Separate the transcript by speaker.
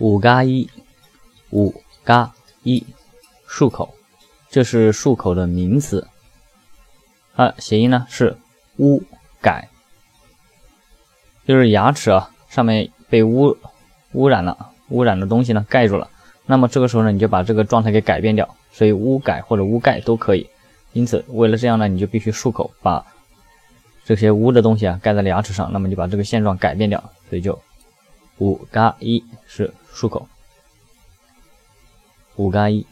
Speaker 1: 五嘎一，五嘎一，漱口，这是漱口的名词。啊，谐音呢是污改，就是牙齿啊上面被污污染了，污染的东西呢盖住了。那么这个时候呢，你就把这个状态给改变掉，所以污改或者污盖都可以。因此，为了这样呢，你就必须漱口，把这些污的东西啊盖在了牙齿上，那么就把这个现状改变掉，所以就五嘎一是漱口，五嘎一。